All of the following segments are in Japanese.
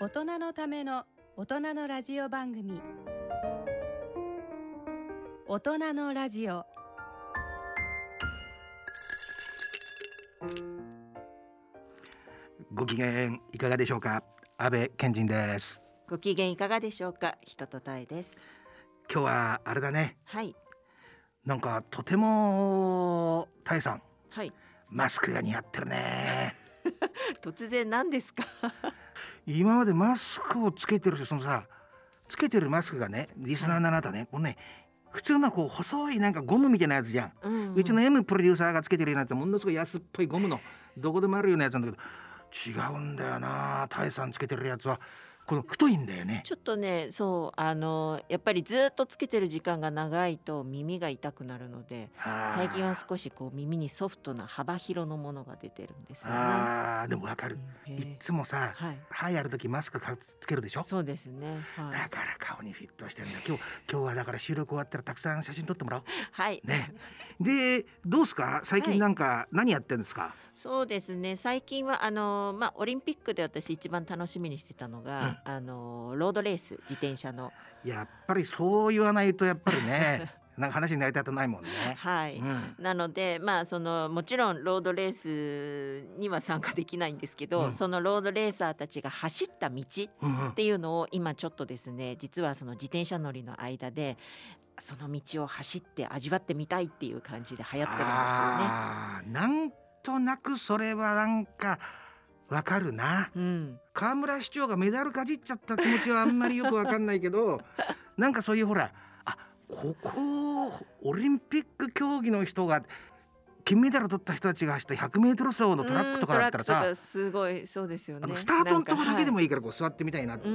大人のための大人のラジオ番組。大人のラジオ。ご機嫌いかがでしょうか？安倍健人です。ご機嫌いかがでしょうか？人とたえです。今日はあれだね。はい。なんかとてもタイさん。はい。マスクが似合ってるね。突然何ですか？今までマスクをつけてる人そのさつけてるマスクがねリスナーのあなたね、このね普通のこう細いなんかゴムみたいなやつじゃん、うんうちの M プロデューサーがつけてるようなやつはものすごい安っぽいゴムのどこでもあるようなやつなんだけど違うんだよなタイさんつけてるやつはこの太いんだよね。ちょっとねそうあのやっぱりずっとつけてる時間が長いと耳が痛くなるので最近は少しこう耳にソフトな幅広のものが出てるんですよね。あーでもわかる、うんへいつもさ、はい。歯やる時マスクかつけるでしょ？そうですね。はい。だから顔にフィットしてるんだ。今日今日はだから収録終わったらたくさん写真撮ってもらおう。はい。ねでどうすか？最近なんか何やってんですか、そうですね。最近はあのまあオリンピックで私一番楽しみにしてたのが、あのロードレース自転車の。やっぱりそう言わないとやっぱりね なんか話になりたくないもんね。はい、うんなのでまあそのもちろんロードレースには参加できないんですけど、うんそのロードレーサーたちが走った道っていうのを今ちょっとですね実はその自転車乗りの間でその道を走って味わってみたいっていう感じで流行ってるんですよね。なんとなくそれはなんかわかるな。うん、河村市長がメダルかじっちゃった気持ちはあんまりよくわかんないけど なんかそういうほらあここオリンピック競技の人が金メダル取った人たちが走った100メートル走のトラックとかだったらさ、すごいそうですよね。スタートのとこだけでもいい。いいからこう座ってみたいな、うんう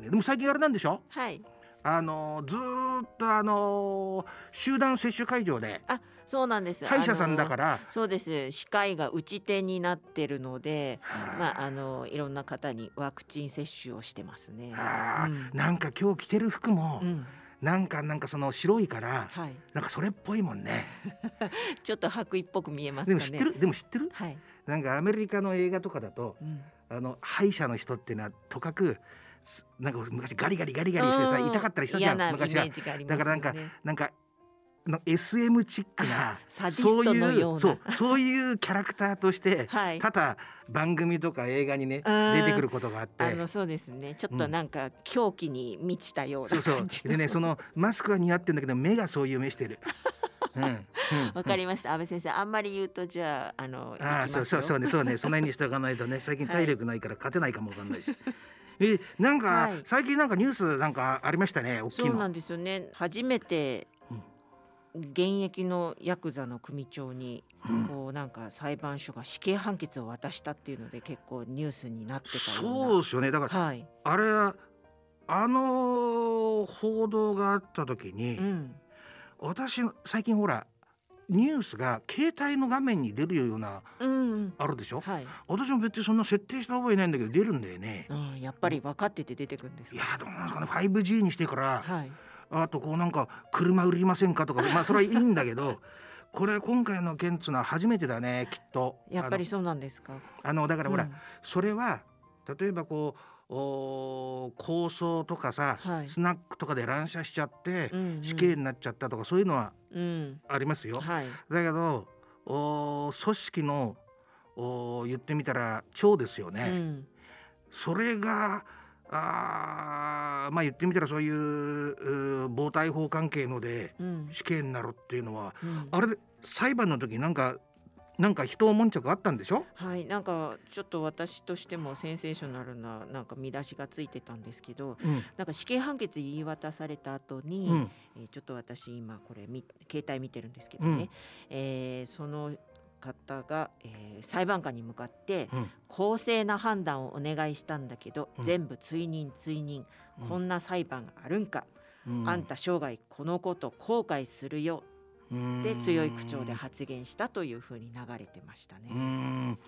ん、でも最近あれなんでしょ？はい。あのずーっとあの集団接種会場であ、そうなんです。歯医者さんだら。から、そうです。歯科医が打ち手になってるので、はあまああのいろんな方にワクチン接種をしてますね。あーうんなんか今日着てる服も、うん、なんかなんかその白いからはい。なんかそれっぽいもんね ちょっと白衣っぽく見えますかね。でも知ってる？でも知ってる？はい。なんかアメリカの映画とかだとうん、あの歯医者の人っていうのはとかくすなんか昔ガリガリガリガリしてさうん痛かったりしたじゃん昔はージがありますだからなんかなんかの SM チックなサディストのような。そうそういうキャラクターとして、はい。多々番組とか映画にねうん。出てくることがあって。あのそうですね。ちょっとなんか狂気に満ちたようなそうそう。感じのでねそのマスクは似合ってんだけど目がそういう目してる。うん。うん。わかりました、安倍先生あんまり言うとじゃああのああそうそうそうね。ねそうね。その辺にしておかないとね。最近はい体力ないから 勝てないかもわかんないし。えなんか、はい。最近なんかニュースなんかありましたね大きいの。そうなんですよね。初めて現役のヤクザの組長にうん。こうなんか裁判所が死刑判決を渡したっていうので結構ニュースになってたそうですよね。だからなはい、あれあの報道があった時に、うん、私最近ほらニュースが携帯の画面に出るようなうん。うんあるでしょ？はい、私も別にそんな設定した覚えないんだけど出るんだよね。うん、やっぱり分かってて出てくるんですか？いやどうなんですかね？5G にしてからはい。あとこうなんか車売りませんかとかまあそれはいいんだけど これ今回の件っつうのは初めてだねきっと。やっぱりそうなんですか？あのあのだからほら、うん。それは例えばこうおー構想とかさ、はい。スナックとかで乱射しちゃって、うんうん。死刑になっちゃったとかそういうのはうん。ありますよ。はい。だけどおー組織のおー言ってみたら長ですよね。うん。それがあーまあ言ってみたらそういう暴対法関係のでうん。死刑になるっていうのはうん。あれで裁判の時なんかなんか人を悶着あったんでしょ？はい、なんかちょっと私としてもセンセーショナルななんか見出しがついてたんですけどうん。なんか死刑判決言い渡された後に、うん。えーちょっと私今これみ携帯見てるんですけどね、えーその方が、えー裁判官に向かってうん。公正な判断をお願いしたんだけど、うん。全部追認追認、うん。こんな裁判あるんか、うん。あんた生涯このこと後悔するよで強い口調で発言したというふうに流れてましたね。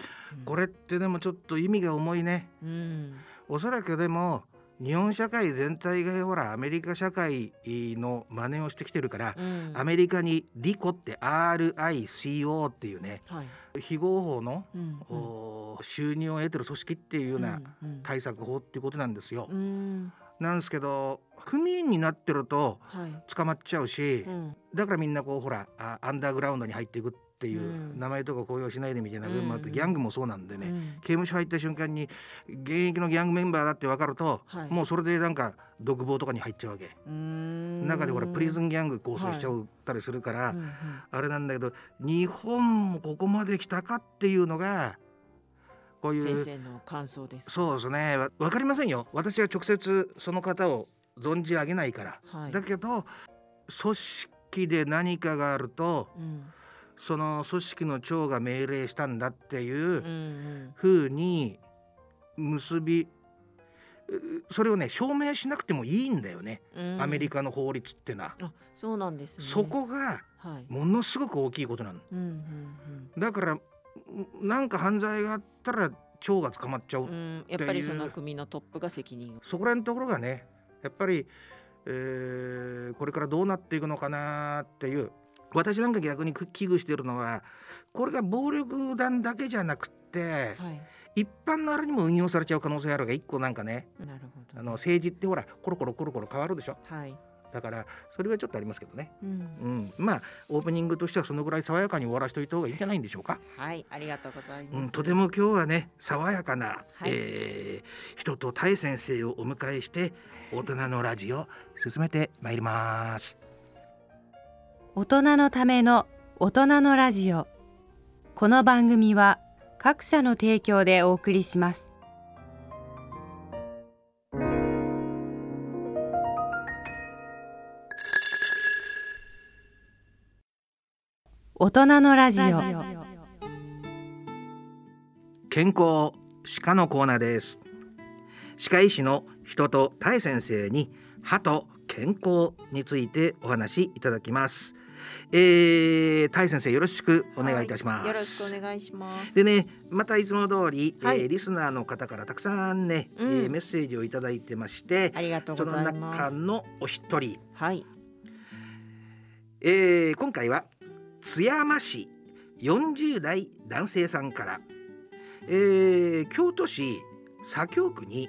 これってでもちょっと意味が重いね。うん。おそらくでも日本社会全体がほらアメリカ社会の真似をしてきてるから、うん。アメリカにリコって RICO っていうねはい。非合法の、うんうん。お収入を得てる組織っていうような対策法っていうことなんですよ。うん。なんですけど不眠になってるとはい。捕まっちゃうし、うん。だからみんなこうほらあアンダーグラウンドに入っていくっていう、うん。名前とか公表しないでみたいな部分もあって、うんギャングもそうなんでね、うん。刑務所入った瞬間に現役のギャングメンバーだって分かると、はい。もうそれでなんか独房とかに入っちゃうわけ、中でほらプリズンギャング構成しちゃったりするから、うんうん。あれなんだけど日本もここまで来たかっていうのがこういう先生の感想ですそうですね。わ分かりませんよ。私は直接その方を存じ上げないから、はい。だけど組織で何かがあるとうん。その組織の長が命令したんだっていうふうに結びうそれをね証明しなくてもいいんだよね、うん。アメリカの法律ってのは、あそうなんですね。そこがはい。ものすごく大きいことなの。うんうんだからんなんか犯罪があったら長が捕まっちゃう、う。んうん。やっぱりその組のトップが責任を。そこら辺のところがねやっぱり、えーこれからどうなっていくのかなっていう。私なんか逆に危惧してるのはこれが暴力団だけじゃなくって、はい。一般のあれにも運用されちゃう可能性があるが一個なんかね。あの政治ってほらコロコロコロコロ変わるでしょ。はいだからそれはちょっとありますけどね、うん。うん、まあオープニングとしてはそのぐらい爽やかに終わらしといた方がいいんじゃないんでしょうか、はいありがとうございます。うん、とても今日はね爽やかな、はい。えー人とタイ先生をお迎えして大人のラジオ進めてまいります。大人のための大人のラジオ。この番組は各社の提供でお送りします大人のラジオ。健康歯科のコーナーです。歯科医師の人とタイ先生に歯と健康についてお話しいただきます。えー、タイ先生よろしくお願いいたします、はよろしくお願いします。でねまたいつも通り、はい。えーリスナーの方からたくさんね、うん。えーメッセージをいただいてましてありがとうそのございます。中のお一人、はい。えー今回は津山市40代男性さんから、えー京都市左京区に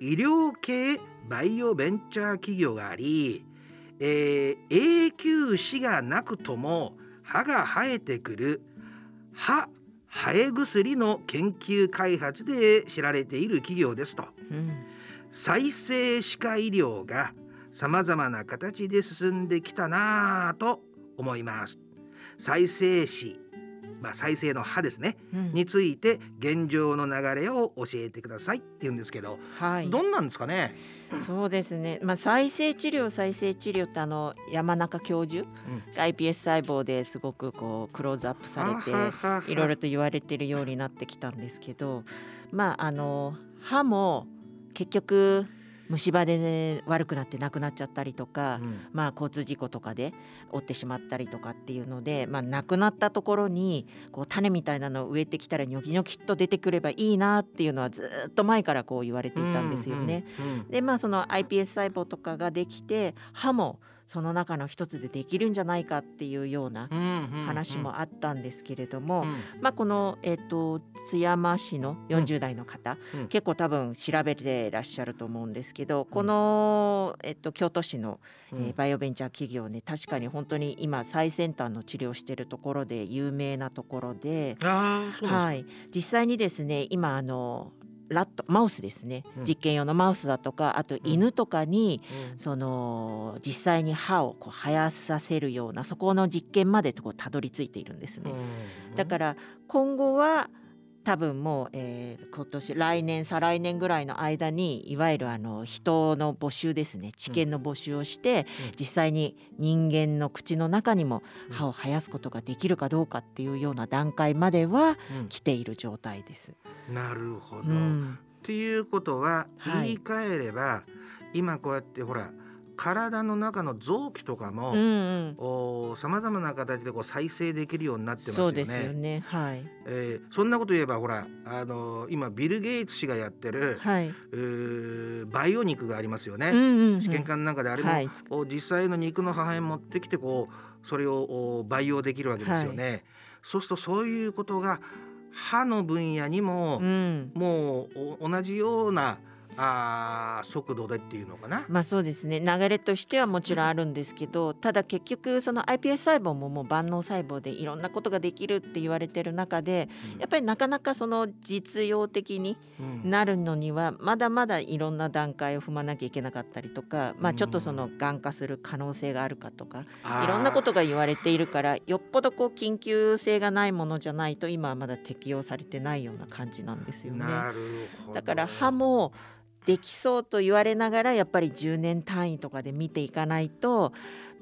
医療系バイオベンチャー企業があり、えー永久歯がなくとも歯が生えてくる歯生え薬の研究開発で知られている企業ですと。うん再生歯科医療がさまざまな形で進んできたなぁと思います。再生歯、まあ、再生の歯ですねうん。について現状の流れを教えてくださいって言うんですけど、はい。どんなんですかね、そうですね、まあ、再生治療再生治療ってあの山中教授が iPS 細胞ですごくこうクローズアップされていろいろと言われてるようになってきたんですけどまああの歯も結局虫歯で、ね、悪くなってなくなっちゃったりとか、うんまあ、交通事故とかで折ってしまったりとかっていうので、まあ、亡くなったところにこう種みたいなのを植えてきたらニョキニョキっと出てくればいいなっていうのはずっと前からこう言われていたんですよね。。うんうんでまあその iPS 細胞とかができて歯もその中の一つでできるんじゃないかっていうようなうんうんうん。話もあったんですけれども、うん。まあ、この、えっと津山市の40代の方、うん。結構多分調べてらっしゃると思うんですけどこの、えっと京都市の、えーバイオベンチャー企業ね確かに本当に今最先端の治療をしているところで有名なところで、はい、実際にですね今あのラットマウスですね、うん。実験用のマウスだとかあと犬とかに、ですかその実際に歯をこう生やさせるようなそこの実験までこうたどり着いているんですね。だから今後は多分もう、えー今年来年再来年ぐらいの間にいわゆるあの人の募集ですね。治験の募集をして、うん。実際に人間の口の中にもうん歯を生やすことができるかどうかっていうような段階まではうん。来ている状態です。なるほど。うん。っていうことははい。言い換えれば、今こうやってほら体の中の臓器とかも、さまざまな形でこう再生できるようになってますよね。そうですよね。はい。えーそんなこと言えばほらあの今ビル・ゲイツ氏がやってる、はい、うーバイオ肉がありますよね。うんうんうん。試験管の中であれも、はい。お実際の肉の破片持ってきてこうそれをお培養できるわけですよね。そうするとそういうことが歯の分野にも、うん。もうお同じようなあー速度でっていうのかな？まあそうですね。流れとしてはもちろんあるんですけどただ結局その iPS 細胞ももう万能細胞でいろんなことができるって言われてる中でやっぱりなかなかその実用的にうん。なるのにはまだまだいろんな段階を踏まなきゃいけなかったりとか、まあ、ちょっとそのがん。化する可能性があるかとかいろんなことが言われているからよっぽどこう緊急性がないものじゃないと今はまだ適用されてないような感じなんですよね。なるほど。だから歯もできそうと言われながらやっぱり10年単位とかで見ていかないと、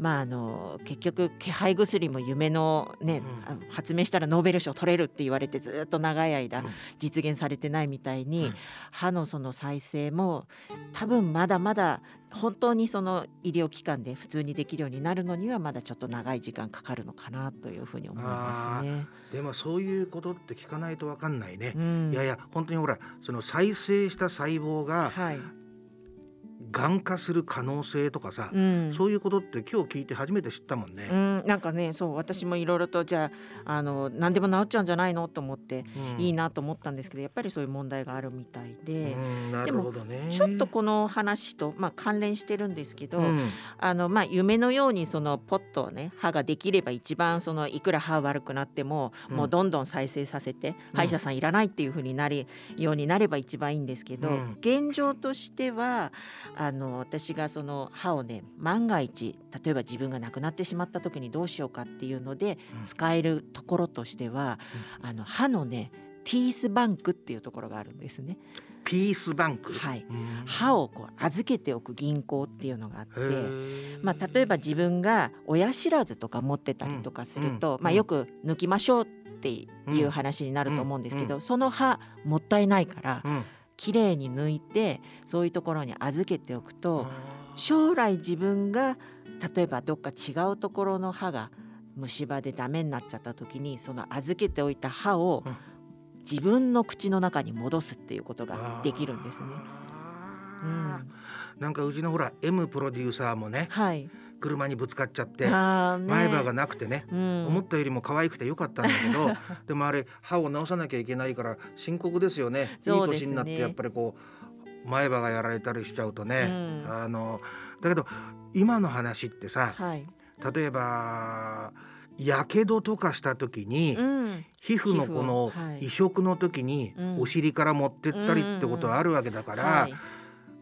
まあ、あの結局気配薬も夢の,、ねうん。発明したらノーベル賞取れるって言われてずっと長い間うん。実現されてないみたいに、うん。歯のその再生も多分まだまだ本当にその医療機関で普通にできるようになるのにはまだちょっと長い時間かかるのかなというふうに思いますね。でもそういうことって聞かないとわかんないね。うん。いやいや本当にほらその再生した細胞がはいがん化する可能性とかさ、うん。そういうことって今日聞いて初めて知ったもんね。うん、なんかねそう私もいろいろとじゃああの何でも治っちゃうんじゃないの？と思って、うん。いいなと思ったんですけどやっぱりそういう問題があるみたいで、うんなるほどね。ちょっとこの話と、まあ、関連してるんですけど、うん。あのまあ、夢のようにそのポッとね歯ができれば一番そのいくら歯悪くなっても、うん。もうどんどん再生させて、歯医者さんいらないっていうふうになりようになれば一番いいんですけど、うん。現状としてはあの私がその歯をね万が一例えば自分が亡くなってしまった時にどうしようかっていうのでうん。使えるところとしては、あの歯のねティースバンクっていうところがあるんですね。ピースバンク？はい。うん。歯をこう預けておく銀行っていうのがあって。まあ、例えば自分が親知らずとか持ってたりとかすると、まあ、うん。うんよく抜きましょうっていう話になると思うんですけど、その歯もったいないからうんきれいに抜いてそういうところに預けておくと将来自分が例えばどっか違うところの歯が虫歯でダメになっちゃった時にその預けておいた歯をうん。自分の口の中に戻すっていうことができるんですね。うん、なんかうちのほら M プロデューサーもねはい、車にぶつかっちゃってね。前歯がなくてねうん。思ったよりも可愛くてよかったんだけど でもあれ歯を治さなきゃいけないから深刻ですよね。ね。いい年になってやっぱりこう前歯がやられたりしちゃうとね、うん。あのだけど今の話ってさはい。例えばやけどとかした時に、うん。皮膚のこの移植の時にうん。お尻から持ってったりってことはあるわけだから、はい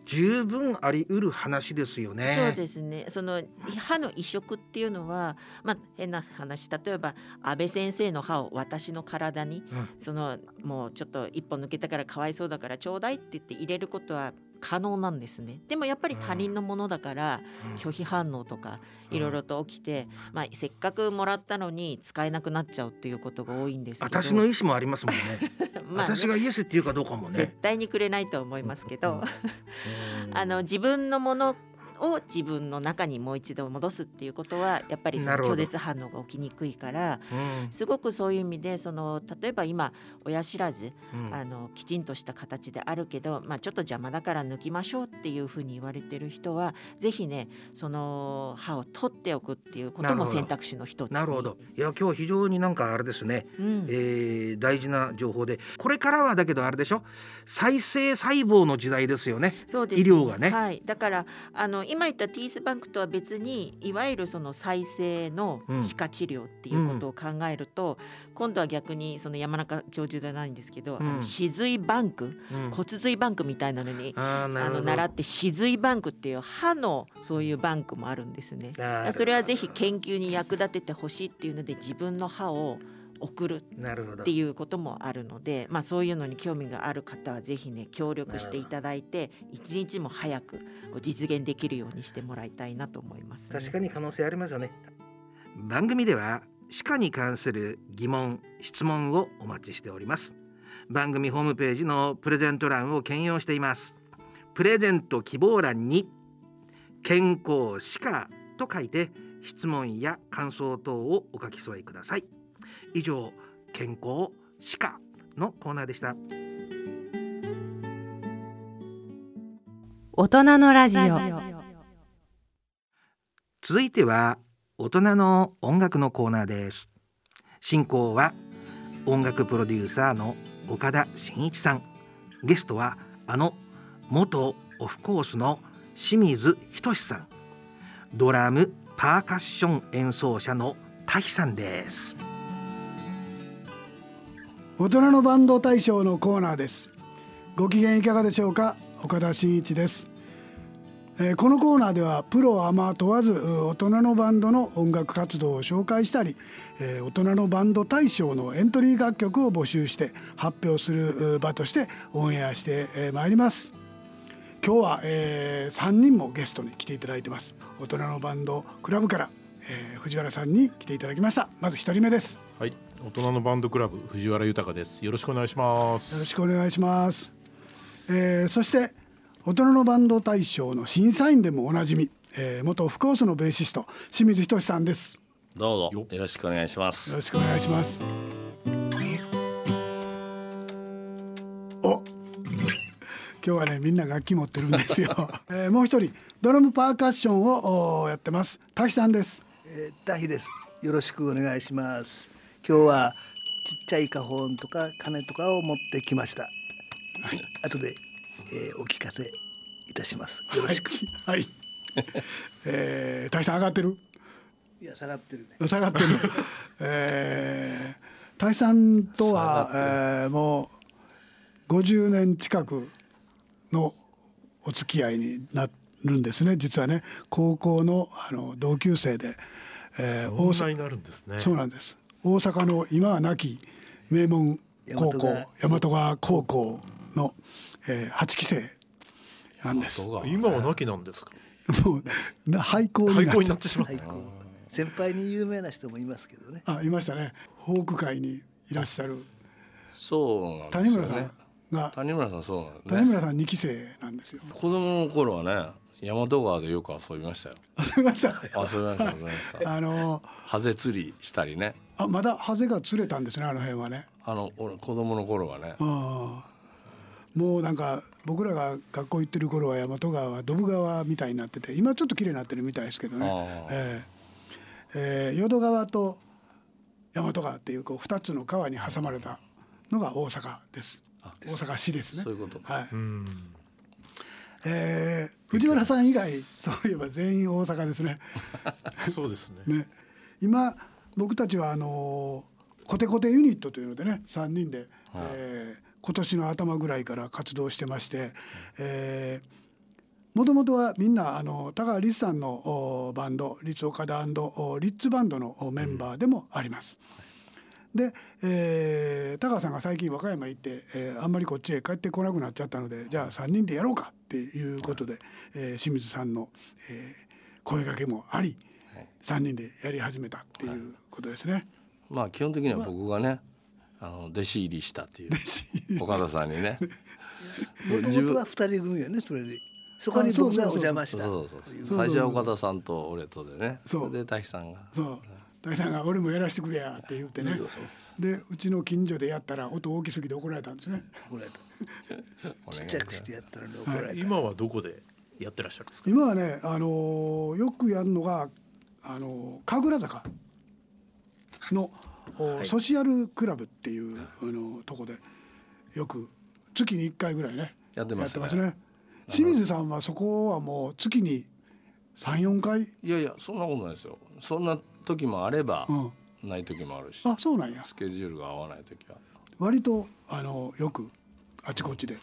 十分あり得る話ですよね。そうですね。その歯の移植っていうのは、まあ、変な話例えば安倍先生の歯を私の体に、うん。そのもうちょっと一本抜けたからかわいそうだからちょうだいって言って入れることは可能なんですね。でもやっぱり他人のものだから、うん。拒否反応とかうんいろいろと起きて、まあ、せっかくもらったのに使えなくなっちゃうっていうことが多いんですけど。私の意思もありますもんね。まあね。私がイエスっていうかどうかも絶ね。対にくれないと思いますけど、うん。あの自分のものを自分の中にもう一度戻すっていうことはやっぱりその拒絶反応が起きにくいからうん。すごくそういう意味でその例えば今親知らずうん。あのきちんとした形であるけど、まあ、ちょっと邪魔だから抜きましょうっていうふうに言われてる人はぜひねその歯を取っておくっていうことも選択肢の一つになるほど。いや今日非常になんかあれですね。うん。えー大事な情報で。これからはだけどあれでしょ？再生細胞の時代ですよね。そうです医療がね。はい、だからあの今言ったティースバンクとは別にいわゆるその再生のうん。歯科治療っていうことを考えると、今度は逆にその山中教授じゃないんですけど、うん。歯髄バンクうん。骨髄バンクみたいなのにあの習って歯髄バンクっていう歯のそういうバンクもあるんですね。それはぜひ研究に役立ててほしいっていうので自分の歯を送るっていうこともあるので、まあ、そういうのに興味がある方はぜひね協力していただいて一日も早く実現できるようにしてもらいたいなと思います、ね。確かに可能性ありますよね。番組では歯科に関する疑問質問をお待ちしております。番組ホームページのプレゼント欄を検用しています。プレゼント希望欄に健康歯科と書いて質問や感想等をお書き添えください以上健康歯科のコーナーでした。大人のラジオ。続いては大人の音楽のコーナーです。進行は音楽プロデューサーの岡田真一さん。ゲストはあの元オフコースの清水仁さん。ドラムパーカッション演奏者の滝さんです大人のバンド大賞のコーナーです。ご機嫌いかがでしょうか？岡田真一です、えーこのコーナーではプロアマ問わず大人のバンドの音楽活動を紹介したり、えー大人のバンド大賞のエントリー楽曲を募集して発表する場としてオンエアしてえーまいります。今日は、え3人もゲストに来ていただいてます。大人のバンドクラブから、えー藤原さんに来ていただきました。まず一人目です。はい、大人のバンドクラブ藤原豊です。よろしくお願いします。よろしくお願いします。えーそして大人のバンド大賞の審査員でもおなじみ、えー元オフコースのベーシスト清水仁さんです。どうぞよろしくお願いしますよろしくお願いします。お、今日はねみんな楽器持ってるんですよ。えーもう一人ドラムパーカッションをおやってます滝さんです。えー、タヒです。よろしくお願いします。今日はちっちゃい花本とか鐘とかを持ってきました。後で、えー、お聞かせいたします。よろしく。はい。えー、滝さん上がってる？いや下がってるね。下がってる。えー、大さんとは、えー、もう50年近くのお付き合いになるんですね実はね高校のあの同級生で、えー、大阪になるんですね。そうなんです大阪の今は亡き名門高校大大和川高校の、えー、8期生なんです。も今は亡きなんですか？うな廃校に廃なっ校になってしまっはい、こう先輩に有名な人もいますけどね。あいましたね。フォーク界にいらっしゃる。そうなん谷ですよね。村さんが。谷村さんそうなんですね。谷村さん2期生なんですよ。子供の頃はね大和川でよく遊びましたよ遊びました？遊びました遊びましたあのハゼ釣りしたりねあまだハゼが釣れたんですねあの辺はね。あの俺子供の頃はねうんもうなんか僕らが学校行ってる頃は大和川はドブ川みたいになってて今ちょっと綺麗になってるみたいですけどねあー。えええー淀川と大和川っていうこう2つの川に挟まれたのが大阪です。大阪市ですね。そういうことはい。うん。えー藤原さん以外そういえば全員大阪ですね。そうですね。ね、今僕たちはあのコテコテユニットというのでね3人で、えー今年の頭ぐらいから活動してまして、えもともとはみんなあの高橋律さんのおバンドリッツ岡田おリッツバンドのおメンバーでもあります。で、えー高橋さんが最近和歌山行って、えーあんまりこっちへ帰ってこなくなっちゃったのでじゃあ3人でやろうかっていうことで、えー清水さんの、えー声掛けもあり、3人でやり始めたっていうことですね。まあ基本的には僕がねあの弟子入りしたっていう岡田さんにね。もともとは二人組よねそれで。そこに僕がお邪魔した。そうそうそうそう。最初は岡田さんと俺とでね。そう。それで滝さんが。そう。大さんが「俺もやらせてくれや」って言ってねでうちの近所でやったら音大きすぎて怒られたんですね。怒られた。ちっちゃくしてやったのに怒られた。今はどこでやってらっしゃるんですか？今はね、あのーよくやるのが、あのー神楽坂の、おソシアルクラブっていう、あのとこでよく月に1回ぐらいねやってますね。ね。清水さんはそこはもう月に34回、いやいやそんなことないですよ。そんな時もあればうん、ない時もあるしあそうなんや。スケジュールが合わない時は。割とあのよくあちこちで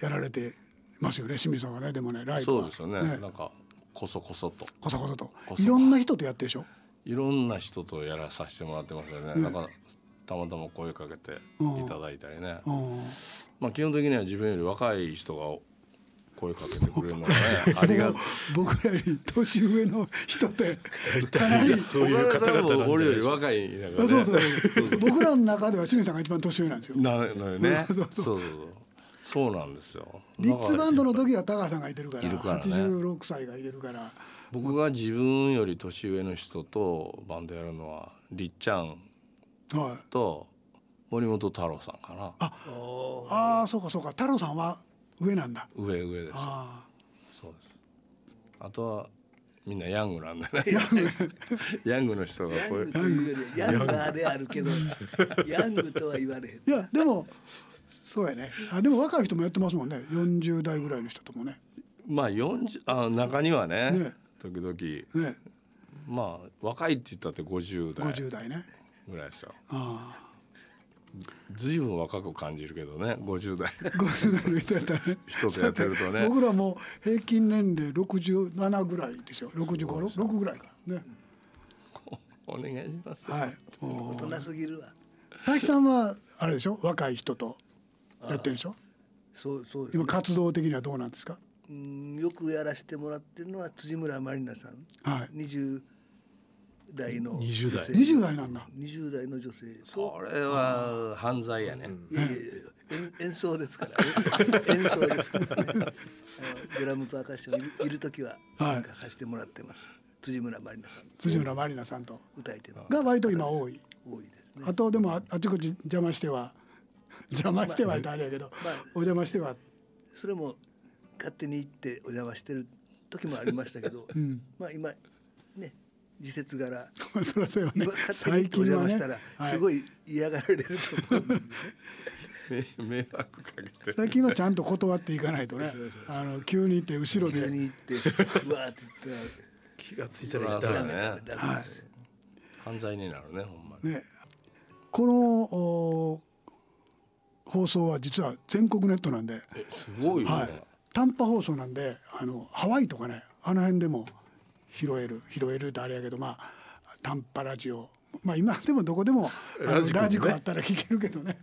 やられてますよね。清水さんはね。でもねライブは。そうですよね。なんかこそこそと。こそこそと。いろんな人とやってるでしょ？いろんな人とやらさせてもらってますよね、ね。だからたまたま声かけていただいたりね、うん。まあ基本的には自分より若い人が声かけてくれるのがねありが僕らより年上の人ってかなりそういう方々なん俺より。若いなんかね。あそうそう。僕らの中では清水さんが一番年上なんですよ。なのよね。そうそうそう。そうなんですよ。リッツバンドの時は高橋さんがいてるからいるからね。86歳がいてるから。僕が自分より年上の人とバンドやるのはりっちゃんはいと森本太郎さんかな。ああそうかそうか。太郎さんは上なんだ。上上です。あそうです。あとはみんなヤングなんでね。ヤング。の人がこうヤングというよりヤンガーであるけどヤングとは言われへん。あいやでもそうやね。あでも若い人もやってますもんね。40代ぐらいの人ともね。まあ40あ中にはねね。時々。ね。まあ若いって言ったって50代50代ね。ぐらいですよ。あ随分若く感じるけどね50代あ50代の人やったらね人とやってるとね。僕らもう平均年齢67ぐらいですよ。656ぐらいかね。お願いしますはい。大人すぎるわ。滝さんはあれでしょ？若い人とやってるでしょ？そうそうよ今活動的にはどうなんですか？うんよくやらせてもらってるのは辻村まりなさん。はい。20代の20代。女性。20代なんだ。20代の女性。とそれは犯罪やね、いやいやいや演演奏ですから 演奏ですからね。あのドラムパーカッションいるいる時ははい。なんかさせてもらってます。辻村まりなさん辻村まりなさんと。歌い手のが割と今多い。多いですね。あとでもああちこち邪魔しては 邪魔してはあれやけど、まあお邪魔しては。それも勝手に行ってお邪魔してる時もありましたけど、ん。まあ今ね時節柄。そそね。今勝手に行ってお邪魔したらすごいい嫌がられると思うんでね。迷迷惑かけて。最近はちゃんと断っていかないとね。あの急に行って後ろ急でに行ってうわーって言った気がついたそらいたらね。らダメダメダメです犯罪になるねほんまに、ね。このお放送は実は全国ネットなんで、えすごいよね、はい、短波放送なんであのハワイとかねあの辺でも拾える拾えるってあれやけどまあ短波ラジオ。まあ今でもどこでもラジラジコあったら聞けるけどね。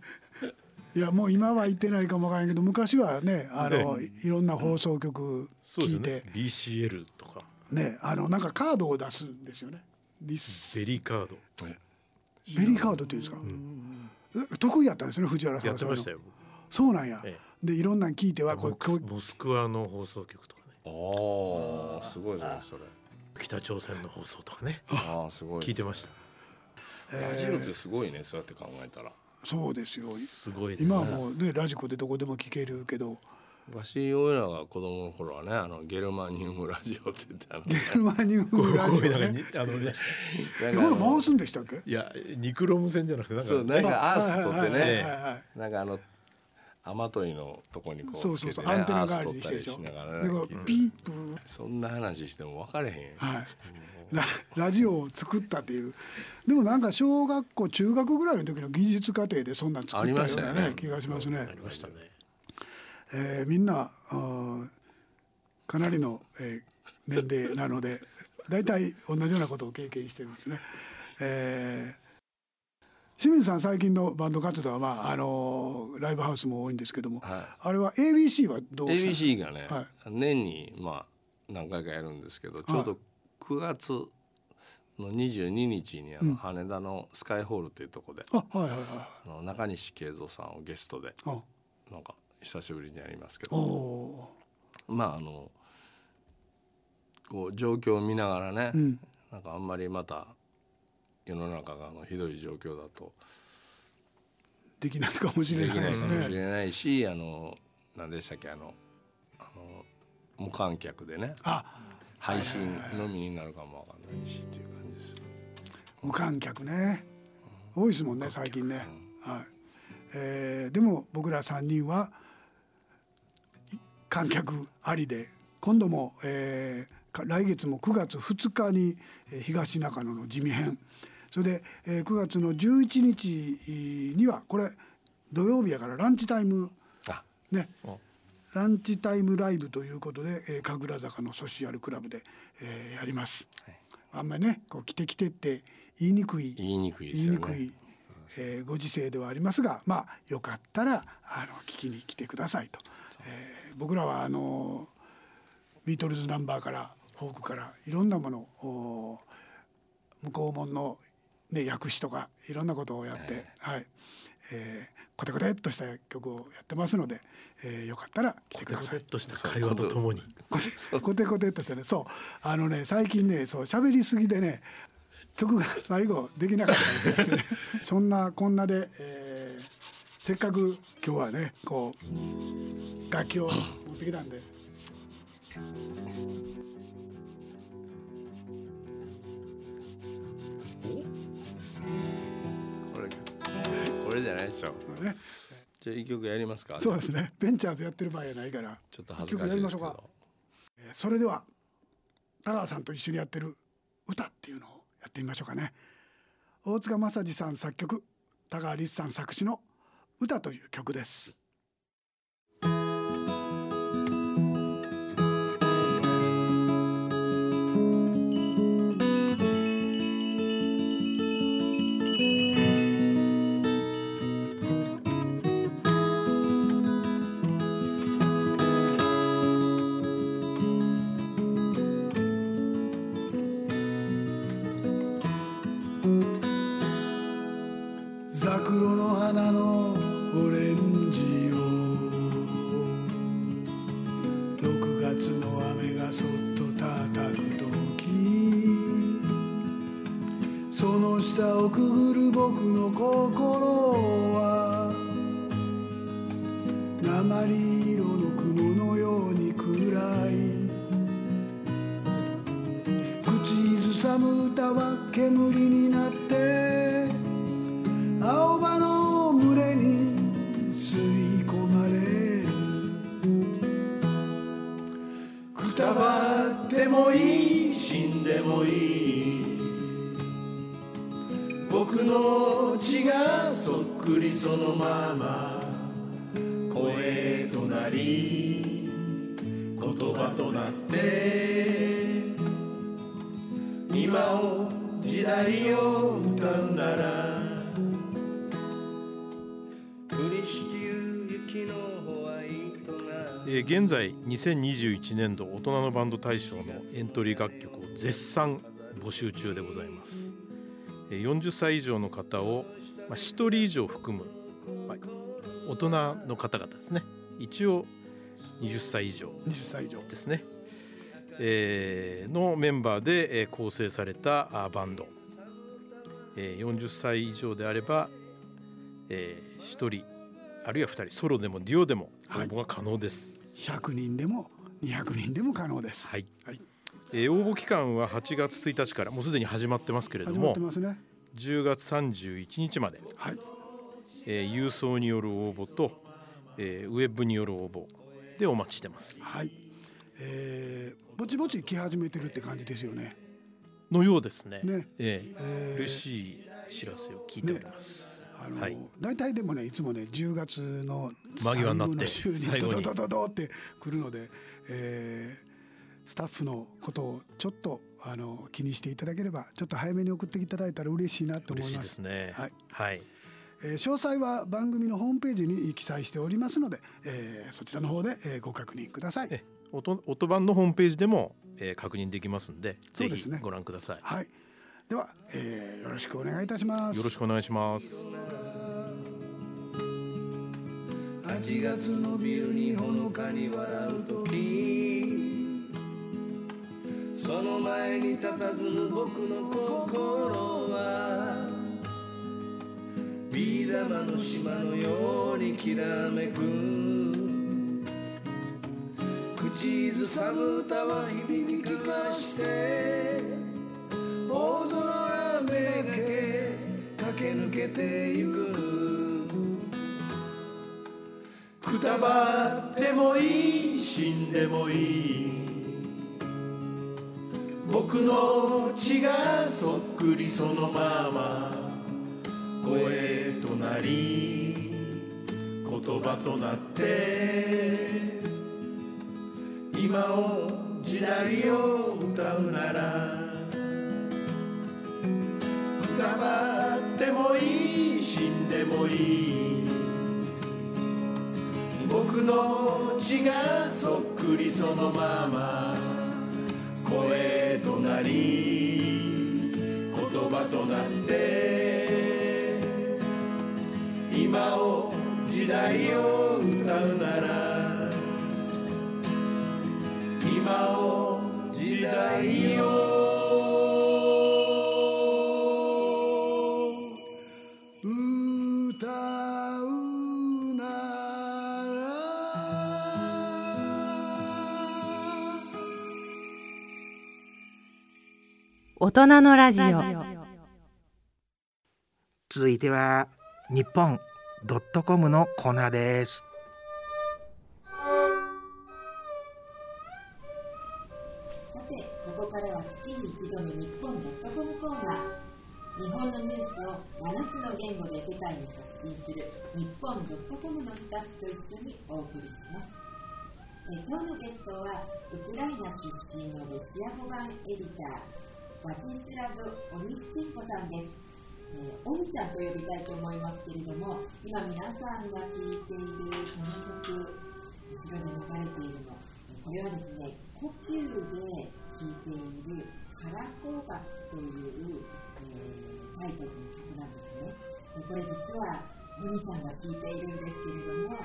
いやもう今は行ってないかもわからんけど昔はねあのね。いろんな放送局聞いて。BCL とか。ねあのなんかカードを出すんですよね。リス。ベリーカード。えベリーカードっていうんですか、え得意やったんですね藤原さん。やってましたよそうなんや、えでいろんなん聞いてはこモうモスクワの放送局とかね。ああすごいですねそれ北朝鮮の放送とかね。ああすごい。聞いてました。ラジオってすごいねそうやって考えたら。そうですよ。すごいです今はもうねラジコでどこでも聞けるけど。昔俺らが子供の頃はねあのゲルマニウムラジオって言ってあのゲルマニウムラジオね。にあのね。これ回すんでしたっけ？いやニクロム線じゃなくてなんかそうなんかアース取ってね。はい。なんかあの雨どいのとこにこそうそううつけてねそうアンテナ代わりりにしてでしょ。しながらね。うピープーそんな話しても分かれへんよはい。ララジオを作ったっていう。でもなんか小学校中学ぐらいの時の技術課程でそんなん作ったようなねね。気がしますね。ありましたね。えーみんなかなりの、えー年齢なので大体同じようなことを経験してるんですね。えー清水さん最近のバンド活動は、まああのーライブハウスも多いんですけども、はあれは ABC はどうした ABC がね、はい。年にまあ何回かやるんですけどちょうど9月の22日にあの羽田のスカイホールっていうところで、あはいはいはい中西慶三さんをゲストであ。なんか久しぶりにやりますけおど。おまああのこう状況を見ながらね、ーうん。なんかあんまりまた世の中があのひどい状況だとできないかもしれないですないかもしね。れないし、あの何でしたっけあのあの無観客でねあ配信のみになるかもわかんないしっていう感じですよ。無観客ね多いですもんね最近ね。はいえーでも僕ら3人はい観客ありで今度も、えーか来月も9月2日にえー東中野の地味編それで、えー9月の11日にはこれ土曜日やからランチタイムあねランチタイムライブということで、えー、神楽坂のソシアルクラブで、えーやります。あんまりねこう来て来てって言いにくい言いにくいです言い。にくい、えーご時世ではありますがまあよかったらあの聞きに来てくださいと、えー僕らはあのビートルズナンバーからフォークからいろんなものを向こう門のね訳詞とかいろんなことをやって、はい、えー、コテコテっとした曲をやってますので、えー、よかったら来てください。コテコテっ。とした会話とともに。コテ コテコテっとしてね。そう。あのね最近ねそう喋りすぎでね曲が最後できなかったんですよね。そんなこんなで、えーせっかく今日はねこう楽器を持ってきたんでこれじゃないでしょ。ね。じゃあ一曲やりますか。そうですね。ベンチャーズやってる場合じゃないから。ちょっと恥ずかしいやりましょうか。ど、えーそれでは田川さんと一緒にやってる歌っていうのをやってみましょうかね。大塚正治さん作曲田川律さん作詞の歌という曲ですその下をくぐる僕の心は鉛色の雲のように暗い。口ずさむ歌は煙になって青葉の群れに吸い込まれる。くたばってもいい死んでもいい。僕の血がそっくりそのまま声となり言葉となって今を時代を歌うなら降りしきる雪のホワイトがえ現在2021年度大人のバンド大賞のエントリー楽曲を絶賛募集中でございます。40歳以上の方を、まあ、1人以上含む、まあ大人の方々ですね。一応20歳以上。20歳以上。ですね、えーのメンバーで、えー構成されたあバンド、えー40歳以上であれば、え1人あるいは2人ソロでもデュオでも応はい。募が可能です。100人でも200人でも可能です、はい。はい、えー応募期間は8月1日からもうすでに始まってますけれど始まっもてますね。10月31日まで、はい。えー郵送による応募と、えーウェブによる応募でお待ちしてます。はい。えー、ぼちぼち来始めてるって感じですよね。のようですね。ね。えーえー嬉しい知らせを聞いております、あの、はい。大体でもねいつもね10月の最後の週にドドドドドってくるので、えースタッフのことをちょっとあの気にしていただければちょっと早めに送っていただいたら嬉しいなと思嬉しいいま。ですすねはいはい、えー詳細は番組のホームページに記載しておりますので、えーそちらの方で、えーご確認ください。え音音版のホームページでも、えー確認できますんでぜひそうですねご覧ください、はい。では、えーよろしくお願いいたします。よろしくお願いします8月のビルにほのかに笑う時その前に佇む僕の心はビー玉の島のようにきらめく。口ずさむ歌は響き交わして大空がめがけ駆け抜けてゆく。くたばってもいい死んでもいい。僕の血がそっくりそのまま声となり言葉となって今を時代を歌うならくたばってもいい死んでもいい僕の血がそっくりそのまま声となり言葉となって。今を時代を歌うなら。今を時代を大人のラジオ続いては日本ドットコムのコーナーですさて、ここからは月に一度の日本ドットコムコーナー。日本のニュースを7つの言語で世界に発信する日本ドットコムのスタッフと一緒にお送りします。え今日のゲストは、ウクライナ出身のロシア語版エディター、バチスラブ・オニスチンコさんです。えー、オニちゃんと呼びたいと思いますけれども、今皆さんが聴いているこの曲、後ろで流れているの、これはですね、呼吸で聴いているカラコーバという、えータイトルの曲なんですね。これ実は、ミニちゃんが聴いているんですけれども、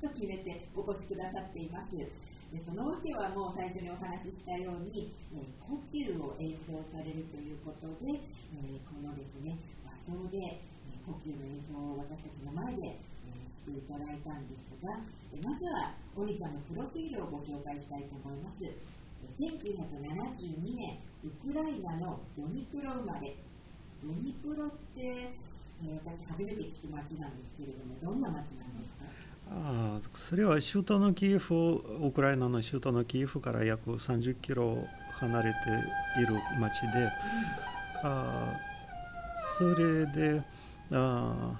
と決めてお越しくださっています。でそのわけはもう最初にお話ししたように、えー呼吸を演奏されるということで、えーこのですね、和装で、えー呼吸の演奏を私たちの前で、えーしていただいたんですが、えーまずはおにちゃんのプロフィールをご紹介したいと思います。1972年、ウクライナのドニプロ生まれ。ドニプロって、えー私初めて聞く町なんですけれども、どんな町なんですか？あーそれは首都のキエフ、ウクライナの首都のキエフから約30キロ離れている町で、あーそれであ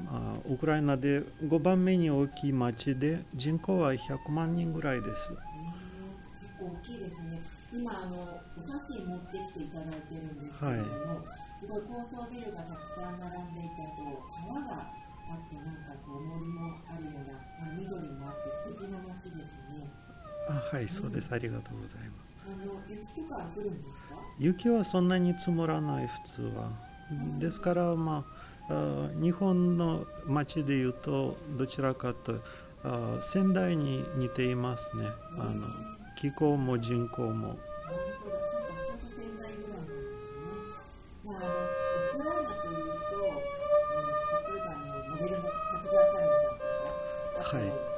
ーまあウクライナで5番目に大きい町で人口は100万人ぐらいです。結構大きいですね。今、あの、お写真持ってきていただいてるんですけれども、すごい高層ビルがたくさん並んでいて、あと川があって、なんかこう森もあるような、まあ、緑もあって素敵な街ですね。あはい、そうです。ありがとうございます。あの、雪とか降るんですか？雪はそんなに積もらない普通はですからまああ日本の町でいうとどちらかとあ仙台に似ていますね。あの気候も人口も。はい。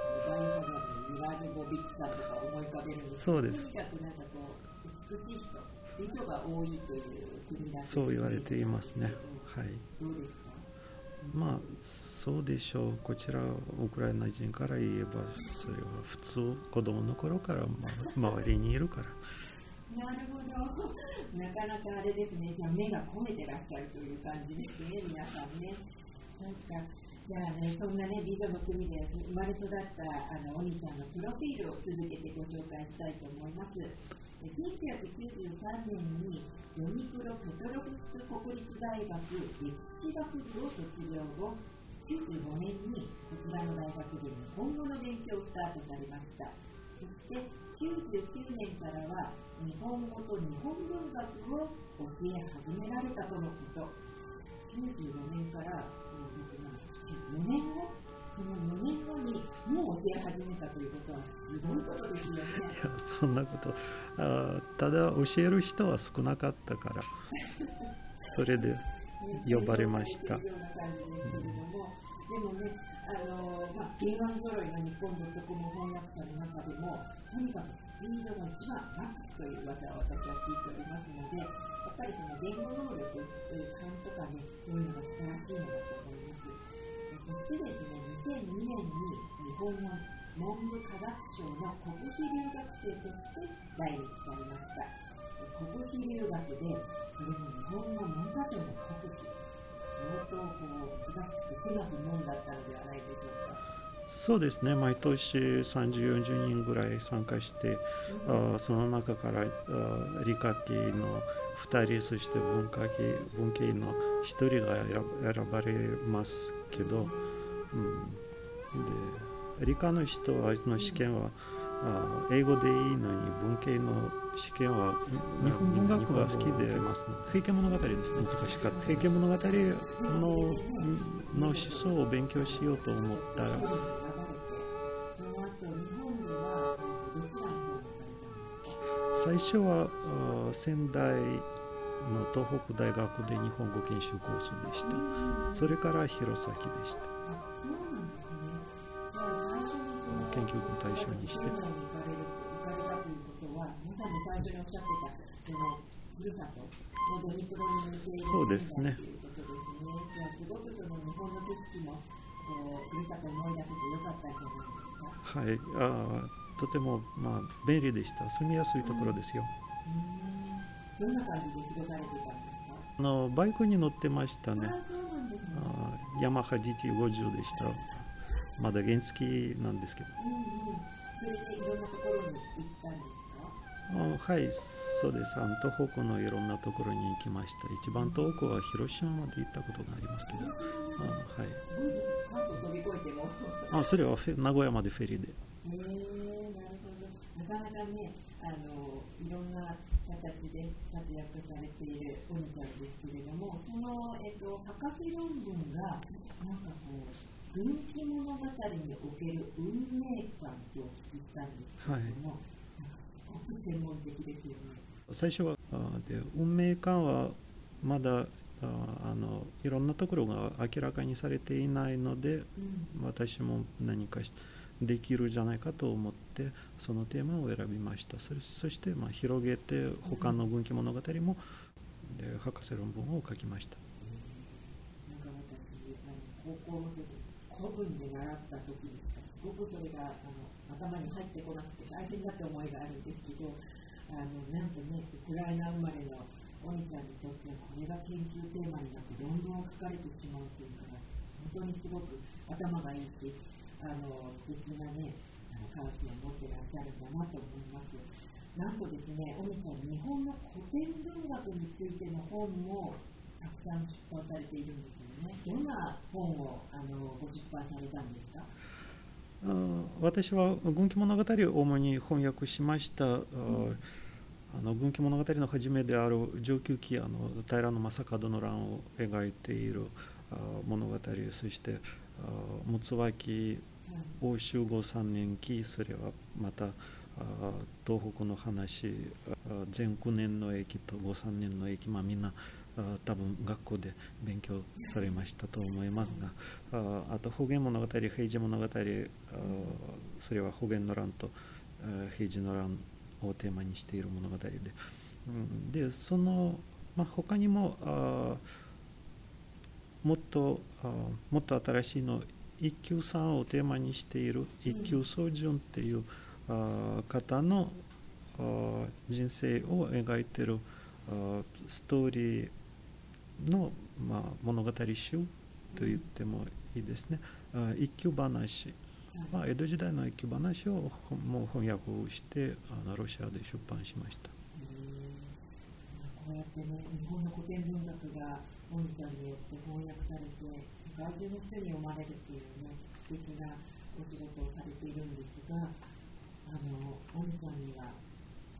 そうです美しい人、美女が多いという国だそう言われていますねはいまあそうでしょうこちらウクライナ人から言えばそれは普通子供の頃から、ま、周りにいるからなるほど。なかなかあれですね。じゃあ目が込めてらっしゃるという感じですね、皆さんね。なんか、じゃあね、そんなね、美女の国で生まれ育ったあのお兄ちゃんのプロフィールを続けてご紹介したいと思います。1993年にドニプロペトロフスク国立大学歴史学部を卒業後、95年にこちらの大学で日本語の勉強をスタートされました。そして99年からは日本語と日本文学を教え始められたとのこと。95年から4年後、その4年後にもう教え始めたということはすごいことですよね。いやそんなことあただ教える人は少なかったからそれで呼ばれましたでも、ね、あのまあ、原案揃いの日本ドットコム翻訳者の中でも、とにかくスピードが一番マックスという噂を私は聞いておりますので、やっぱりその言語能力、えー勘とかね、そういうのが素晴らしいのだと思います。そしてですね、2002年に日本の文部科学省の国費留学生として来日されました。国費留学ででそれも日本の文化庁の各地相当こう難しくて狭くもんだったのではないでしょうか。そうですね毎年30、40人ぐらい参加して、うん、あその中からあ理科系の2人そして文化系文系の1人が選ばれますけど、うん、で理科の人の試験は、あ英語でいいのに文系の試験は日本文学が好きでますね平家物語ですね。難しかった平家物語のの思想を勉強しようと思った。ら最初は仙台の東北大学で日本語研修コースでした。それから弘前でした研究の対象にして。そうですね。すごくその日本の景色もふるさと思い出せてよかったんじゃないですかはい。あとてもまあ便利でした。住みやすいところですよ、どんな感じで過ごされてたんですか？あのバイクに乗ってましたね。あヤマハ GT50 でした。まだ原付なんですけど。はい、そうです。あの東北のいろんなところに行きました。一番遠くは広島まで行ったことがありますけど。あはい。あそれは名古屋までフェリーで。へえー、なるほど。なかなかね、あのいろんな形で活躍されているお兄ちゃんですけれども、その、えっと、博士論文が、なんかこう、分岐物語における運命感とお聞きしたんですけれども、はい、すごく専門的ですよね。最初はで運命感はまだあのいろんなところが明らかにされていないので、うん、私も何かしできるじゃないかと思ってそのテーマを選びましたそそしてまあ広げて他の軍記物語もで博士論文を書きました。なんか私高校の時古文で習った時にすごくそれがあの頭に入ってこなくて大変だって思いがあるんですけどあのなんとねウクライナ生まれのお兄ちゃんにとってはこれが研究テーマになって論文を書かれてしまうというから本当にすごく頭がいいしあの素敵なね、あのカラスを持ってらっしゃるんだなと思います。なんとですね、おみちゃん、日本の古典文学についての本もたくさん出版されているんですよね。どんな本をあのご出版されたんですか？私は軍記物語を主に翻訳しました。うんあの軍記物語の初めである上級期あの平将門の乱を描いている物語そして六つ脇欧州語3年期それはまた東北の話全9年の駅と5、3年の駅、まあ、みんな多分学校で勉強されましたと思いますがあと方言物語平治物語それは方言の乱と平治の乱をテーマにしている物語ででその、まあ、他にももっともっと新しいの一休さんをテーマにしている一休宗純っていう方の人生を描いてるストーリーの、まあ、物語集と言ってもいいですね。一休話、まあ、江戸時代の一休話をもう翻訳をしてあのロシアで出版しました。こうやってね、日本の古典文学がモニターによって翻訳されて、世界中の人に読まれるっていうね、素敵なお仕事をされているんですが、あの、モニちゃんには、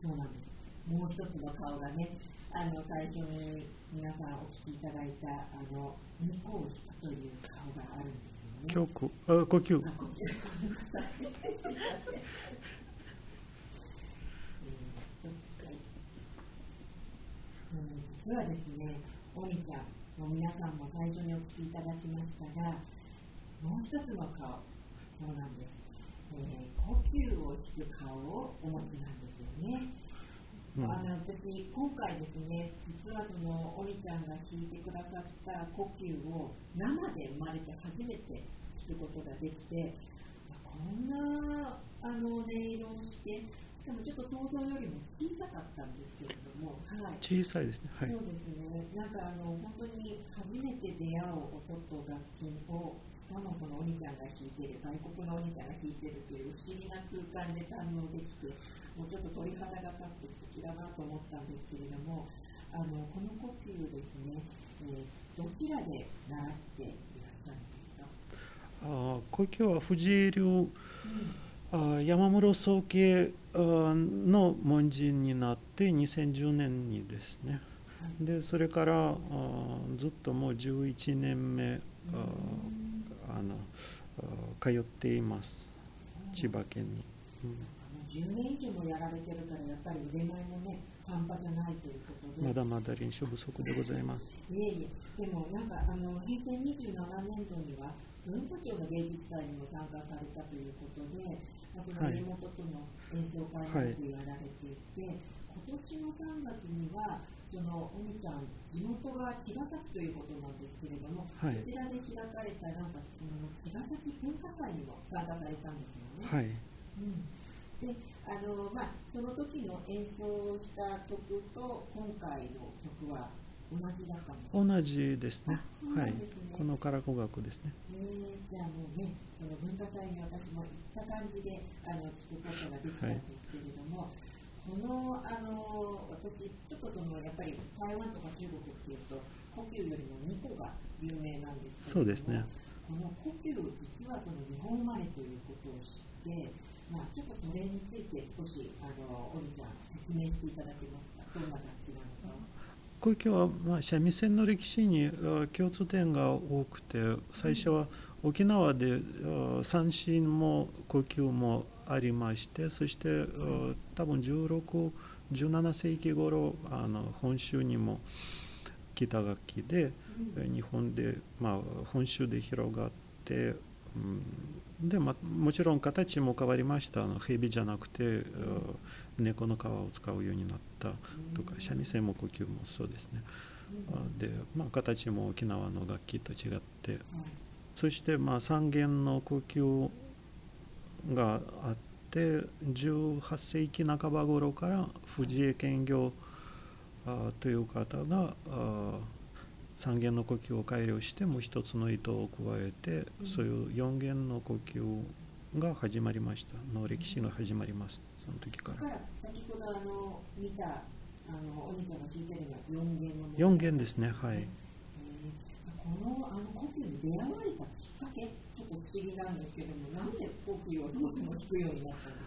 そうなんです。もう一つの顔がね、あの、最初に皆さんお聞きいただいた、あの、向こうという顔があるんですよね。呼吸、あ、呼吸。あ、呼吸。実はですね、おみちゃん、もう皆さんも最初にお聞きいただきましたが、もう一つの顔、そうなんです。えー、呼吸を引く顔をお持ちなんですよね。うん、あの私、今回ですね、実はそのおみちゃんが弾いてくださった呼吸を生で生まれて初めて弾くことができて、こんなあの音色をして、しかもちょっと想像よりも小さかったんですけれども、はい小さいですね。はい。そうですね。なんかあの本当に初めて出会う音と楽器をしかもそのお兄ちゃんが弾いてる外国のお兄ちゃんが弾いてるっていう不思議な空間で堪能できて、もうちょっと鳥肌が立って素敵だなと思ったんですけれども、あのこの呼吸ですね、えーどちらで習っていらっしゃるんですか？あ呼吸は藤井流、あ山室宗家あの門人になって2010年にですね。でそれからあずっともう11年目ああのあ通っています千葉県に。うん10年以上もやられてるからやっぱり腕前もね半端じゃないということで。まだまだ練習不足でございます。いえいえ、でもなんかあの平成27年度には文化庁の芸術祭にも参加されたということで、あとはい家元との演奏会もやられていて、今年の3月にはそのお兄ちゃん地元が茅ヶ崎ということなんですけれども、はいこちらで開かれたなんかその茅ヶ崎文化祭にも参加されたんですよね。はい。うんであのまあ、その時の演奏した曲と今回の曲は同じだったんですか？同じですね。そうはい。このカラコ楽ですね。えーじゃあもうね、その文化祭に私も行った感じであの聞くことができたんですけれども、このあの私、ちょっとそのやっぱり台湾とか中国っていうと、呼吸よりも2個が有名なんですけれども、そうですね。この呼吸、実はその日本生まれということを知って、まあ、ちょっとそれについて少しあのお兄ちゃん説明していただけますか、どんな楽器なのか。呼吸は、まあ、三味線の歴史に共通点が多くて最初は沖縄で三振も呼吸もありましてそして多分1617世紀頃あの本州にも来た楽器でえ日本で、まあ、本州で広がって、うん、で、まあ、もちろん形も変わりました。あの蛇じゃなくてあ猫の皮を使うようになったとか三味線も呼吸もそうですね。あで、まあ、形も沖縄の楽器と違って。そしてまあ三弦の呼吸があって18世紀半ば頃から藤江兼業あという方があ三弦の呼吸を改良してもう一つの糸を加えてそういう四弦の呼吸が始まりました。の歴史が始まります。その時から。先ほどあの見たあのお兄ちゃんが聞いてるのは4弦の四弦ですね。はい。えーこのあの呼吸に出会われたきっかけちょっと不思議なんですけどもなんで呼吸をそもそも聞くようになったんです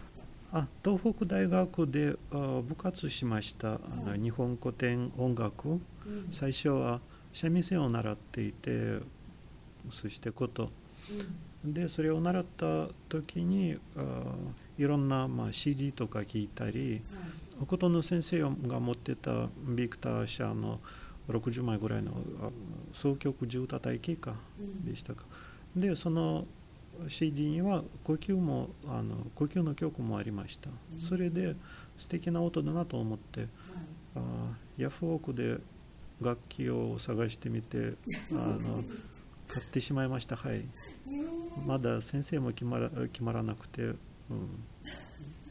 か？あ東北大学であ部活しました。あの日本古典音楽うん。最初は三味線を習っていてそして琴でそれを習った時にあいろんな、まあ、CD とか聞いたり琴の先生が持ってたビクター社の60枚ぐらいの総曲10叩い機かでしたかでその CD には呼吸もあの呼吸の曲もありましたそれで素敵な音だなと思ってあヤフオクで楽器を探してみて あの買ってしまいました。はい。まだ先生も決まら決まらなくて、うん、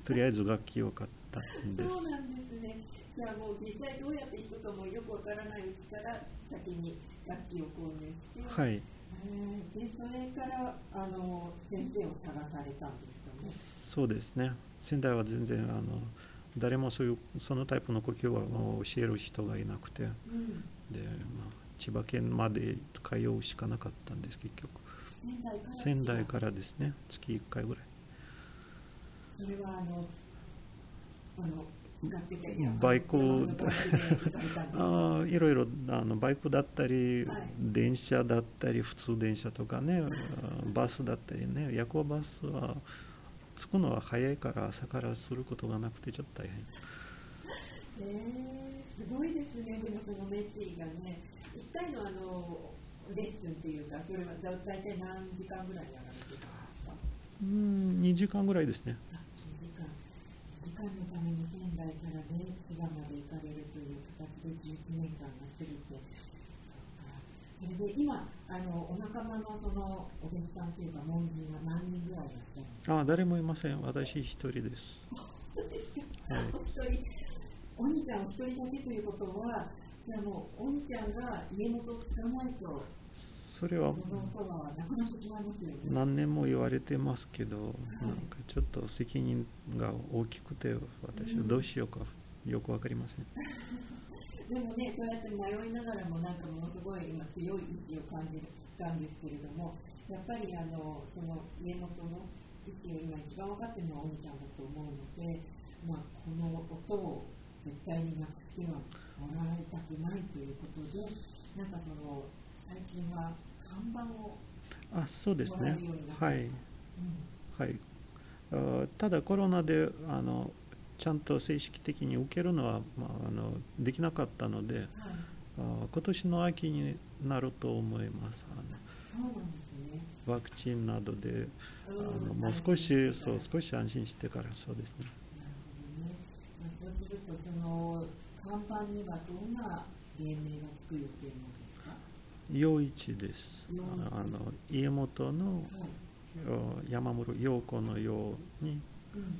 とりあえず楽器を買ったんです。そうなんですね。じゃあもう実際どうやって弾くかもよくわからないうちから先に楽器を購入して、はい。えーでそれからあの先生を探されたんですそうですね。仙台は全然あの誰もそういうそのタイプの呼吸は教える人がいなくて。うん、で、まあ、千葉県まで通うしかなかったんです結局。仙台からですね。月1回ぐらい。それはあのあのバイクあ あいろいろあのバイクだったり、はい。電車だったり普通電車とかねあバスだったりね夜行バスは着くのは早いから朝からすることがなくてちょっと大変。えー、すごいですね、でもその熱意がね、一回のあのレッスンっていうか、それはだ大体何時間ぐらいやられてたんですか？うん2時間ぐらいですね。あ2時間。時間のために仙台からね、千葉まで行かれるという形で11年間が過ぎて、それで今、あのお仲間のそのお弟子さんというか、門人は何人ぐらいいらっしゃるんですか？ああ誰もいません私一人ですはいお一人お兄ちゃんお一人だけということはじゃあもうお兄ちゃんが家元を使わないとそれは。何年も言われてますけど、なんかちょっと責任が大きくて私はどうしようかよくわかりません。でもね、そうやって迷いながらも、なんかものすごい今強い意志を感じたんですけれども、やっぱりあのその家元の位置を今一番分かってるのはお兄ちゃんだと思うので、まあ、この音を絶対になくしてはもらいたくないということで、なんかその最近は看板をあそうですね。はい、うんはい、あただコロナであのちゃんと正式的に受けるのは、まあ、あのできなかったのではい、あ今年の秋になると思いますあ。のワクチンなどであのうんもう少しそう少し安心してからそうですねなるほどね。じゃあそうするとその看板にはどんな芸名がつく予定なんですか？陽一ですあの家元のはい。お山室陽子の陽にうん。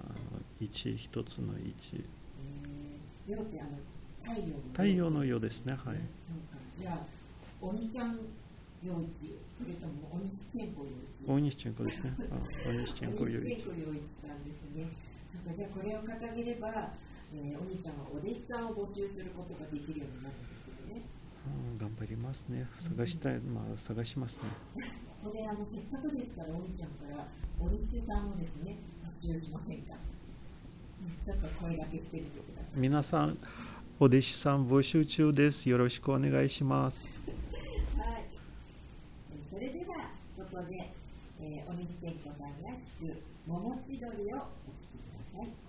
あの一一つの一。えー、太陽の太陽ですねはい。じゃあ鬼ちゃん陽一。それとも鬼チェンコ陽一。大西チェンコですね。あ大西チェンコ陽一。鬼チェンコ陽一さんですね。じゃあこれを掲げれば、えー、お兄ちゃんはお弟子さんを募集することができるようになるんですけどね。うん頑張りますね。探したいまあ探しますね。これあのせっかくですからお兄ちゃんからお弟子さんをですね募集しませんか？ちょっと声掛けしてみてください。皆さんお弟子さん募集中ですよろしくお願いしますはい。えーそれではここで、えー、鬼千子さんが弾く桃千鳥をお聴きください。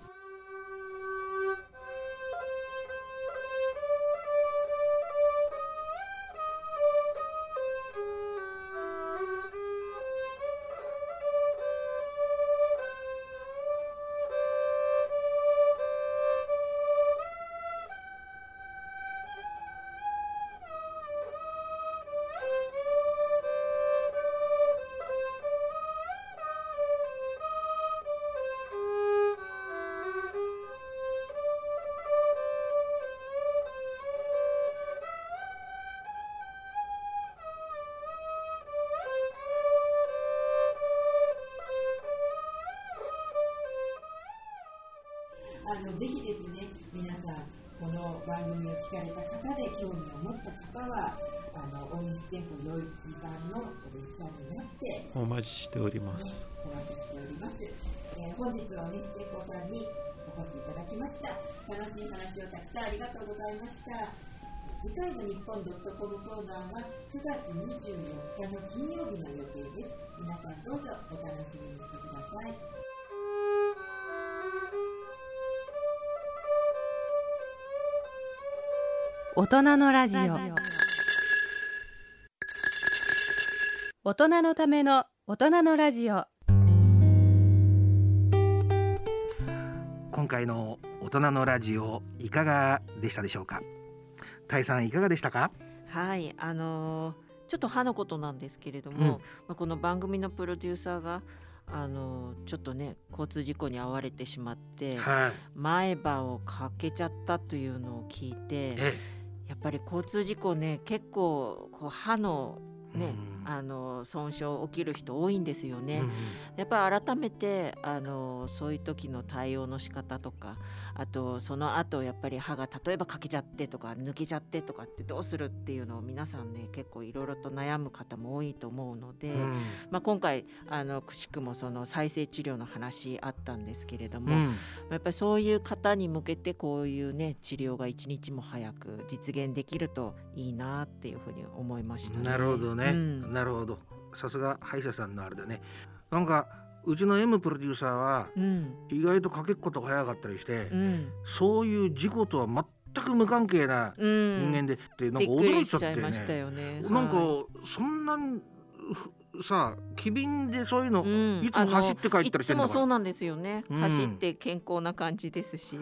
のぜひですね、皆さん、この番組を聞かれた方で興味を持った方は、あの大西健康洋一さんのお弟子さんになって、お待ちしておりますお待ちしております。えー本日は大西健康さんにお越しいただきました。楽しい話をたくさんありがとうございました。次回の日本 .com コーナーは9月24日の金曜日の予定です。皆さんどうぞお楽しみにしてください。大人のラジオ。大人のための大人のラジオ。今回の大人のラジオいかがでしたでしょうか？タイさんいかがでしたか？はいあのーちょっと歯のことなんですけれども、うん。まあ、この番組のプロデューサーがあのーちょっとね交通事故に遭われてしまってはい。前歯をかけちゃったというのを聞いてえやっぱり交通事故ね結構こう歯のね、うん。あの損傷起きる人多いんですよね。うんやっぱり改めてあのそういう時の対応の仕方とかあとその後やっぱり歯が例えば欠けちゃってとか抜けちゃってとかってどうするっていうのを皆さんね結構いろいろと悩む方も多いと思うので、うん。まあ、今回あのくしくもその再生治療の話あったんですけれども、うん。やっぱりそういう方に向けてこういうね治療が一日も早く実現できるといいなっていうふうに思いました、ね。なるほどね、うんなるほど。さすが歯医者さんのあれだね。なんかうちの M プロデューサーはうん。意外とかけっこと早かったりして、うん。そういう事故とは全く無関係なうん、人間でってなんびっくか驚いちゃってね。いましたよね。なんかはそんなさ機敏でそういうの、いうん。いつも走って帰ったりしてあのいつんのかな？もそうなんですよね。うん。走って健康な感じですし、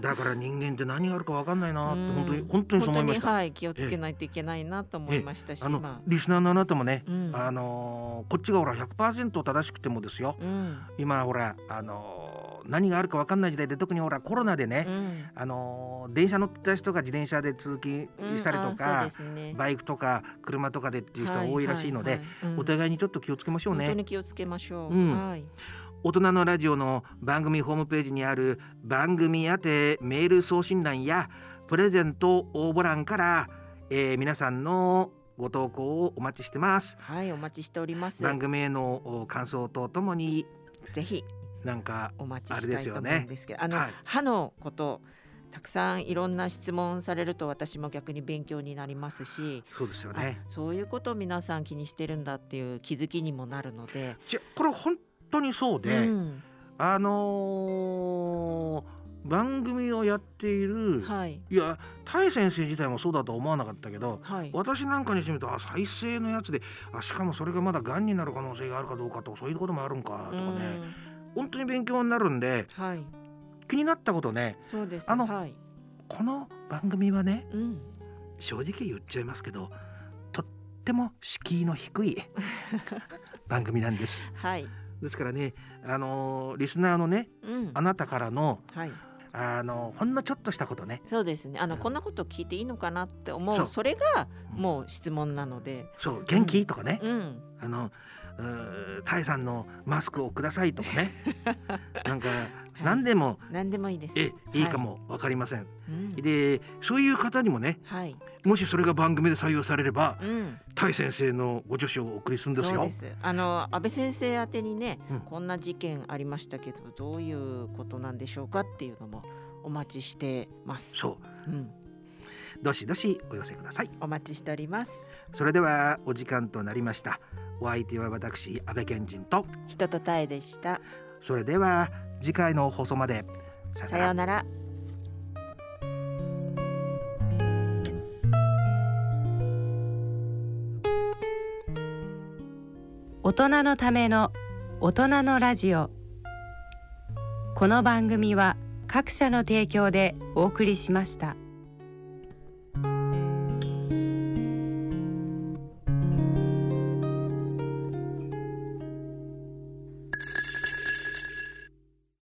だから人間って何があるかわかんないなってうん。本当に本当にそう思いました。はい気をつけないといけないなと思いましたし、リスナーのあなたもね、うん。あのーこっちがほら100%正しくてもですよ。うん。今ほらあのー何があるか分かんない時代で特にほらコロナでね、うんあのー電車乗ってた人が自転車で通勤したりとうんかうですねバイクとか車とかでっていう人が多いらしいので、はいはいはいうんお互いにちょっと気をつけましょうね。本当に気をつけましょう。うんはい。大人のラジオの番組ホームページにある番組宛てメール送信欄やプレゼント応募欄から、えー皆さんのご投稿をお待ちしてます。はい、お待ちしております。番組へのお感想とともにぜひなんかお待ちしたいと思うんですけど、あの、はい。歯のことたくさんいろんな質問されると私も逆に勉強になりますし、そうですよあね。そういうことを皆さん気にしてるんだっていう気づきにもなるので、じゃこれ本当にそうで、うん。あのー番組をやっている、はい。いや大先生自体もそうだとは思わなかったけど、はい。私なんかにしてみるとあ再生のやつであしかもそれがまだがんになる可能性があるかどうかとかそういうこともあるんかとかね、本当に勉強になるんでうんはい。気になったことねそうです。あのはい。この番組はねうん。正直言っちゃいますけどとっても敷居の低い 番組なんです。はい。ですからね、あのーリスナーのねうん。あなたからの、はい。あのほんのちょっとしたことね。そうですね。あのこんなこと聞いていいのかなって思そう。うそれがもう質問なので。そう。元気、とかね、うん。あのタイさんのマスクをくださいとかね。なんか何でも、何でもいいです。えいいかもわかりません、うん。でそういう方にもねはい。もしそれが番組で採用されればうん。タイ先生のご助手をお送りするんですよ。そうです。あの安倍先生宛てにね、うん。こんな事件ありましたけどどういうことなんでしょうかっていうのもお待ちしてます。そう。うん、どしどしお寄せください。お待ちしております。それではお時間となりましたお相手は私安倍賢人と。人とたえでした。それでは次回の放送まで。ささようなら。大人のための大人のラジオ。この番組は各社の提供でお送りしました。